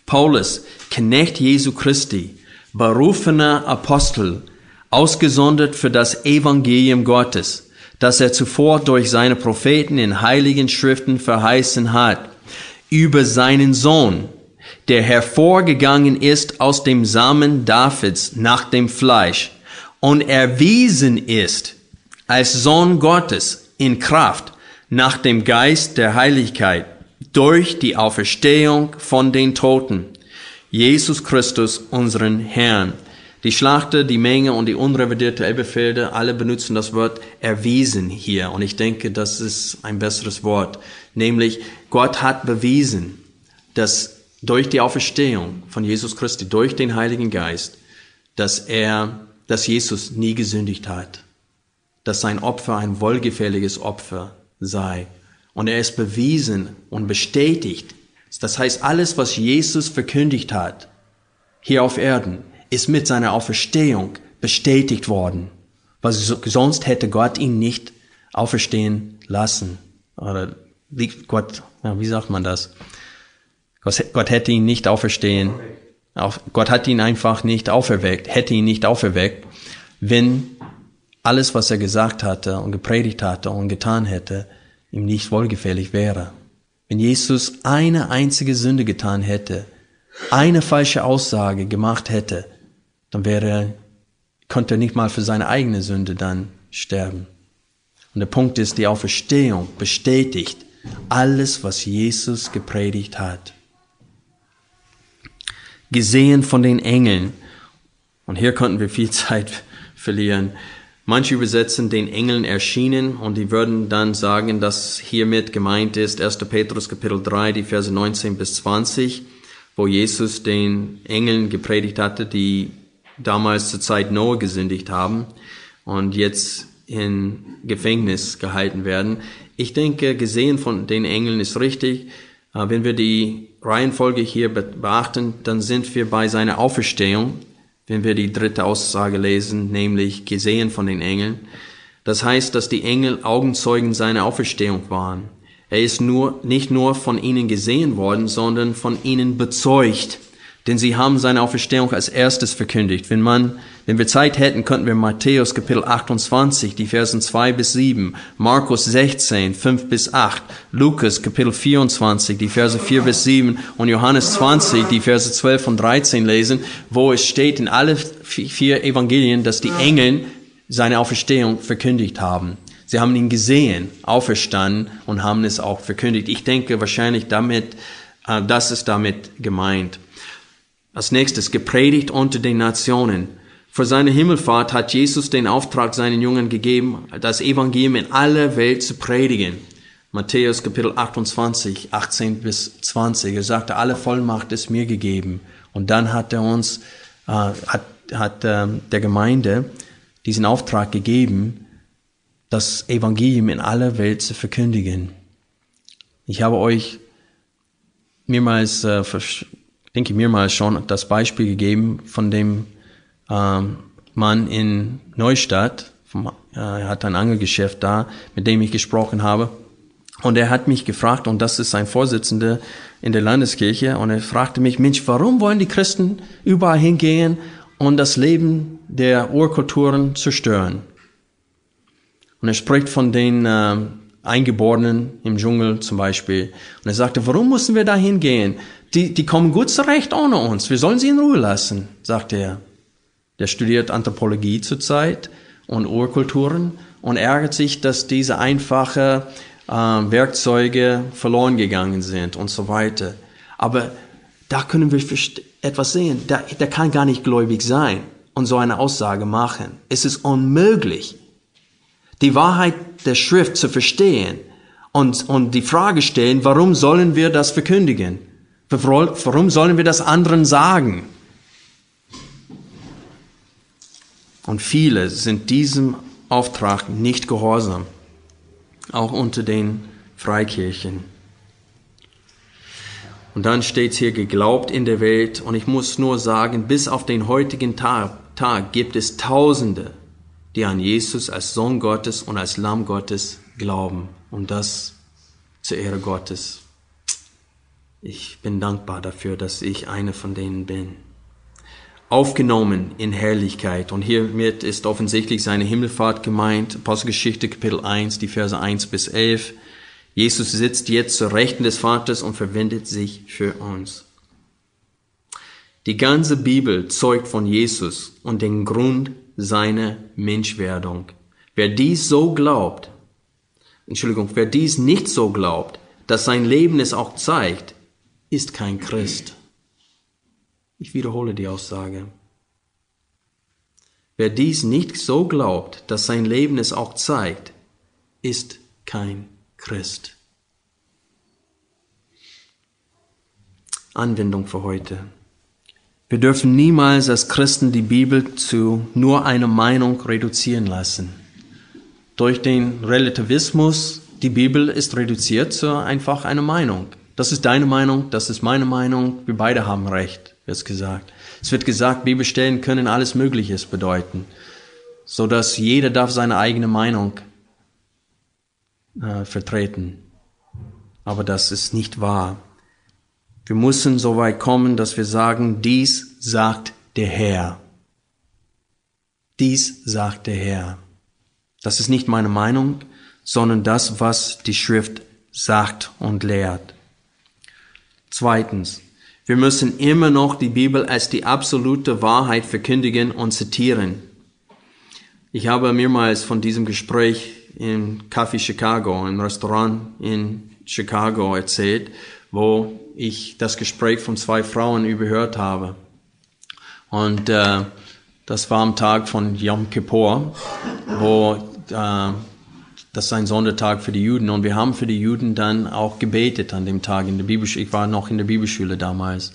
Paulus, Knecht Jesu Christi, berufener Apostel, ausgesondert für das Evangelium Gottes, das er zuvor durch seine Propheten in heiligen Schriften verheißen hat, über seinen Sohn, der hervorgegangen ist aus dem Samen Davids nach dem Fleisch und erwiesen ist als Sohn Gottes in Kraft nach dem Geist der Heiligkeit durch die Auferstehung von den Toten, Jesus Christus, unseren Herrn, Die Schlachter, die Menge und die unrevidierte Elberfelder, alle benutzen das Wort erwiesen hier. Und ich denke, das ist ein besseres Wort. Nämlich, Gott hat bewiesen, dass durch die Auferstehung von Jesus Christi, durch den Heiligen Geist, dass er, dass Jesus nie gesündigt hat. Dass sein Opfer ein wohlgefälliges Opfer sei. Und er ist bewiesen und bestätigt. Das heißt, alles, was Jesus verkündigt hat, hier auf Erden, ist mit seiner Auferstehung bestätigt worden. Weil sonst hätte Gott ihn nicht auferstehen lassen. Oder Gott, wie sagt man das? Gott hätte ihn nicht auferstehen. Gott hat ihn einfach nicht auferweckt, hätte ihn nicht auferweckt, wenn alles, was er gesagt hatte und gepredigt hatte und getan hätte, ihm nicht wohlgefällig wäre. Wenn Jesus eine einzige Sünde getan hätte, eine falsche Aussage gemacht hätte, dann wäre, konnte er nicht mal für seine eigene Sünde dann sterben. Und der Punkt ist, die Auferstehung bestätigt alles, was Jesus gepredigt hat. Gesehen von den Engeln. Und hier konnten wir viel Zeit verlieren. Manche übersetzen den Engeln erschienen und die würden dann sagen, dass hiermit gemeint ist 1. Petrus Kapitel 3, die Verse 19 bis 20, wo Jesus den Engeln gepredigt hatte, die damals zur Zeit Noah gesündigt haben und jetzt in Gefängnis gehalten werden. Ich denke, gesehen von den Engeln ist richtig. Äh, wenn wir die Reihenfolge hier beachten, dann sind wir bei seiner Auferstehung, wenn wir die dritte Aussage lesen, nämlich gesehen von den Engeln. Das heißt, dass die Engel Augenzeugen seiner Auferstehung waren. Er ist nur, nicht nur von ihnen gesehen worden, sondern von ihnen bezeugt. Denn sie haben seine Auferstehung als erstes verkündigt. Wenn man, wenn wir Zeit hätten, könnten wir Matthäus Kapitel 28, die Versen 2 bis 7, Markus 16, 5 bis 8, Lukas Kapitel 24, die Verse 4 bis 7 und Johannes 20, die Verse 12 und 13 lesen, wo es steht in alle vier Evangelien, dass die Engel seine Auferstehung verkündigt haben. Sie haben ihn gesehen, auferstanden und haben es auch verkündigt. Ich denke wahrscheinlich damit, äh, das ist damit gemeint. Als nächstes, gepredigt unter den Nationen. Vor seiner Himmelfahrt hat Jesus den Auftrag seinen Jungen gegeben, das Evangelium in aller Welt zu predigen. Matthäus Kapitel 28, 18 bis 20. Er sagte, alle Vollmacht ist mir gegeben. Und dann hat er uns, äh, hat, hat äh, der Gemeinde diesen Auftrag gegeben, das Evangelium in aller Welt zu verkündigen. Ich habe euch mehrmals äh, denke mir mal schon das Beispiel gegeben von dem ähm, Mann in Neustadt. Vom, äh, er hat ein Angelgeschäft da, mit dem ich gesprochen habe. Und er hat mich gefragt, und das ist ein Vorsitzender in der Landeskirche, und er fragte mich, Mensch, warum wollen die Christen überall hingehen und das Leben der Urkulturen zerstören? Und er spricht von den äh, Eingeborenen im Dschungel zum Beispiel. Und er sagte, warum müssen wir da hingehen? Die, die kommen gut zurecht ohne uns. Wir sollen sie in Ruhe lassen, sagte er. Der studiert Anthropologie zurzeit und Urkulturen und ärgert sich, dass diese einfache äh, Werkzeuge verloren gegangen sind und so weiter. Aber da können wir etwas sehen. Der, der kann gar nicht gläubig sein und so eine Aussage machen. Es ist unmöglich, die Wahrheit der Schrift zu verstehen und, und die Frage stellen, warum sollen wir das verkündigen? Warum sollen wir das anderen sagen? Und viele sind diesem Auftrag nicht gehorsam, auch unter den Freikirchen. Und dann steht hier geglaubt in der Welt und ich muss nur sagen, bis auf den heutigen Tag, Tag gibt es Tausende, die an Jesus als Sohn Gottes und als Lamm Gottes glauben. Und das zur Ehre Gottes. Ich bin dankbar dafür, dass ich eine von denen bin. Aufgenommen in Herrlichkeit. Und hiermit ist offensichtlich seine Himmelfahrt gemeint. Apostelgeschichte Kapitel 1, die Verse 1 bis 11. Jesus sitzt jetzt zur Rechten des Vaters und verwendet sich für uns. Die ganze Bibel zeugt von Jesus und den Grund seiner Menschwerdung. Wer dies so glaubt, Entschuldigung, wer dies nicht so glaubt, dass sein Leben es auch zeigt, ist kein Christ. Ich wiederhole die Aussage. Wer dies nicht so glaubt, dass sein Leben es auch zeigt, ist kein Christ. Anwendung für heute. Wir dürfen niemals als Christen die Bibel zu nur einer Meinung reduzieren lassen. Durch den Relativismus, die Bibel ist reduziert zu einfach einer Meinung. Das ist deine Meinung, das ist meine Meinung, wir beide haben Recht, wird gesagt. Es wird gesagt, Bibelstellen können alles Mögliche bedeuten, so dass jeder darf seine eigene Meinung äh, vertreten. Aber das ist nicht wahr. Wir müssen so weit kommen, dass wir sagen, dies sagt der Herr. Dies sagt der Herr. Das ist nicht meine Meinung, sondern das, was die Schrift sagt und lehrt. Zweitens, wir müssen immer noch die Bibel als die absolute Wahrheit verkündigen und zitieren. Ich habe mehrmals von diesem Gespräch im Café Chicago, im Restaurant in Chicago erzählt, wo ich das Gespräch von zwei Frauen überhört habe. Und äh, das war am Tag von Yom Kippur, wo äh, das ist ein Sondertag für die Juden und wir haben für die Juden dann auch gebetet an dem Tag in der Bibelschule. Ich war noch in der Bibelschule damals.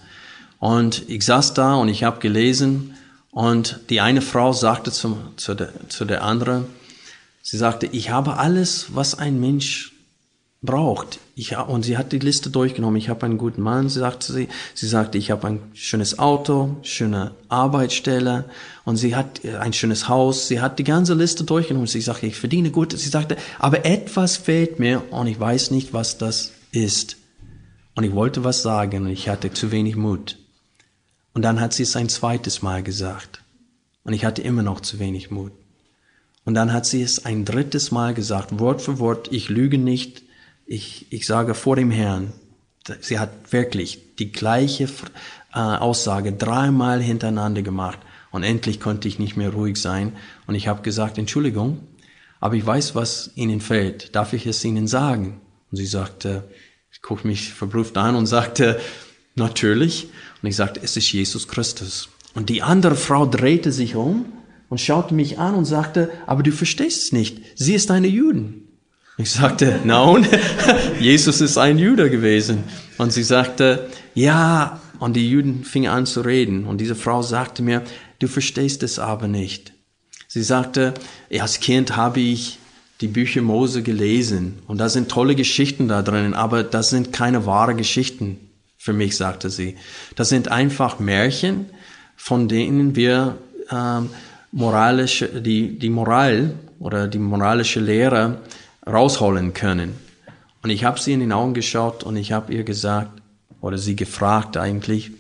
Und ich saß da und ich habe gelesen und die eine Frau sagte zu, zu, der, zu der anderen, sie sagte, ich habe alles, was ein Mensch braucht. Ich, und sie hat die Liste durchgenommen. Ich habe einen guten Mann, sie sagte sie. Sie sagte, ich habe ein schönes Auto, schöne Arbeitsstelle und sie hat ein schönes Haus. Sie hat die ganze Liste durchgenommen. Sie sagte, ich verdiene gut. Sie sagte, aber etwas fehlt mir und ich weiß nicht, was das ist. Und ich wollte was sagen und ich hatte zu wenig Mut. Und dann hat sie es ein zweites Mal gesagt. Und ich hatte immer noch zu wenig Mut. Und dann hat sie es ein drittes Mal gesagt, Wort für Wort, ich lüge nicht, ich, ich sage vor dem Herrn, sie hat wirklich die gleiche äh, Aussage dreimal hintereinander gemacht und endlich konnte ich nicht mehr ruhig sein und ich habe gesagt, Entschuldigung, aber ich weiß, was Ihnen fehlt. Darf ich es Ihnen sagen? Und sie sagte, ich gucke mich verblüfft an und sagte, natürlich. Und ich sagte, es ist Jesus Christus. Und die andere Frau drehte sich um und schaute mich an und sagte, aber du verstehst es nicht. Sie ist eine Juden. Ich sagte, nein, Jesus ist ein Jude gewesen. Und sie sagte, ja, und die Juden fingen an zu reden. Und diese Frau sagte mir, du verstehst es aber nicht. Sie sagte, als Kind habe ich die Bücher Mose gelesen und da sind tolle Geschichten da drin, aber das sind keine wahre Geschichten für mich, sagte sie. Das sind einfach Märchen, von denen wir ähm, moralische, die, die Moral oder die moralische Lehre rausholen können. Und ich habe sie in den Augen geschaut und ich habe ihr gesagt, oder sie gefragt eigentlich,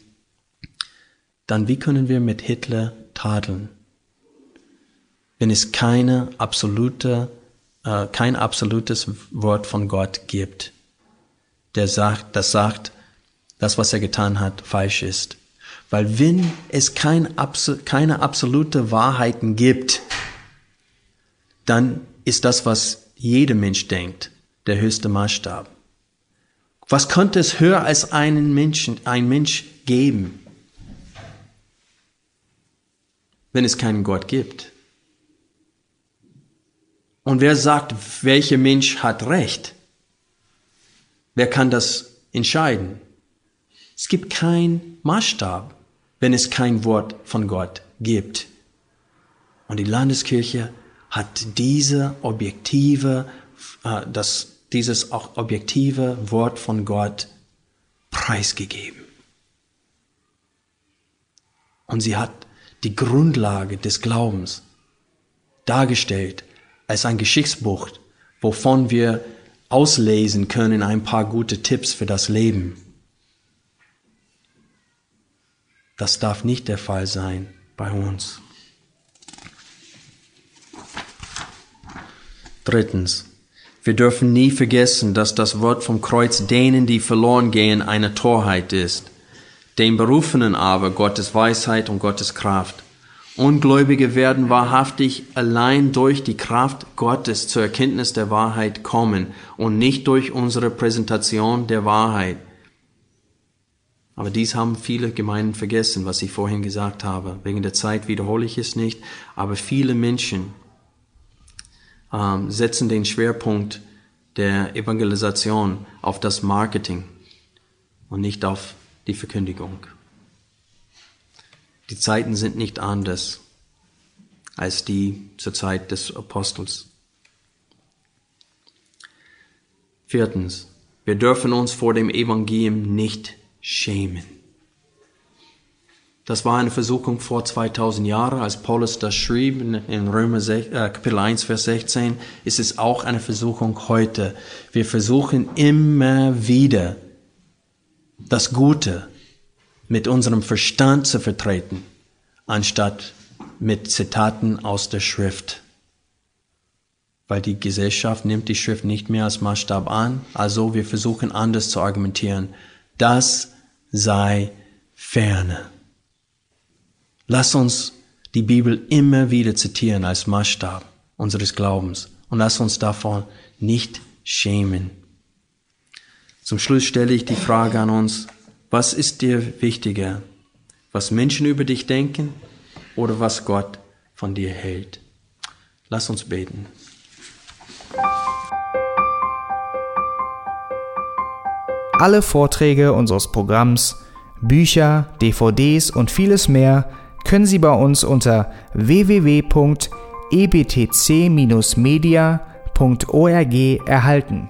dann wie können wir mit Hitler tadeln, wenn es keine absolute, äh, kein absolutes Wort von Gott gibt, der sagt, das sagt, das, was er getan hat, falsch ist. Weil wenn es kein, keine absolute Wahrheiten gibt, dann ist das, was jeder Mensch denkt, der höchste Maßstab. Was könnte es höher als einen Menschen, ein Mensch geben, wenn es keinen Gott gibt? Und wer sagt, welcher Mensch hat Recht? Wer kann das entscheiden? Es gibt keinen Maßstab, wenn es kein Wort von Gott gibt. Und die Landeskirche hat diese objektive, äh, das, dieses auch objektive Wort von Gott preisgegeben. Und sie hat die Grundlage des Glaubens dargestellt als ein Geschichtsbuch, wovon wir auslesen können ein paar gute Tipps für das Leben. Das darf nicht der Fall sein bei uns. Drittens. Wir dürfen nie vergessen, dass das Wort vom Kreuz denen, die verloren gehen, eine Torheit ist. Den Berufenen aber Gottes Weisheit und Gottes Kraft. Ungläubige werden wahrhaftig allein durch die Kraft Gottes zur Erkenntnis der Wahrheit kommen und nicht durch unsere Präsentation der Wahrheit. Aber dies haben viele Gemeinden vergessen, was ich vorhin gesagt habe. Wegen der Zeit wiederhole ich es nicht. Aber viele Menschen ähm, setzen den Schwerpunkt der Evangelisation auf das Marketing und nicht auf die Verkündigung. Die Zeiten sind nicht anders als die zur Zeit des Apostels. Viertens, wir dürfen uns vor dem Evangelium nicht schämen. Das war eine Versuchung vor 2000 Jahren, als Paulus das schrieb in Römer 6, äh, Kapitel 1, Vers 16, ist es auch eine Versuchung heute. Wir versuchen immer wieder das Gute mit unserem Verstand zu vertreten, anstatt mit Zitaten aus der Schrift. Weil die Gesellschaft nimmt die Schrift nicht mehr als Maßstab an, also wir versuchen anders zu argumentieren. Das sei ferne. Lass uns die Bibel immer wieder zitieren als Maßstab unseres Glaubens und lass uns davon nicht schämen. Zum Schluss stelle ich die Frage an uns, was ist dir wichtiger, was Menschen über dich denken oder was Gott von dir hält? Lass uns beten. Alle Vorträge unseres Programms, Bücher, DVDs und vieles mehr können Sie bei uns unter www.ebtc-media.org erhalten.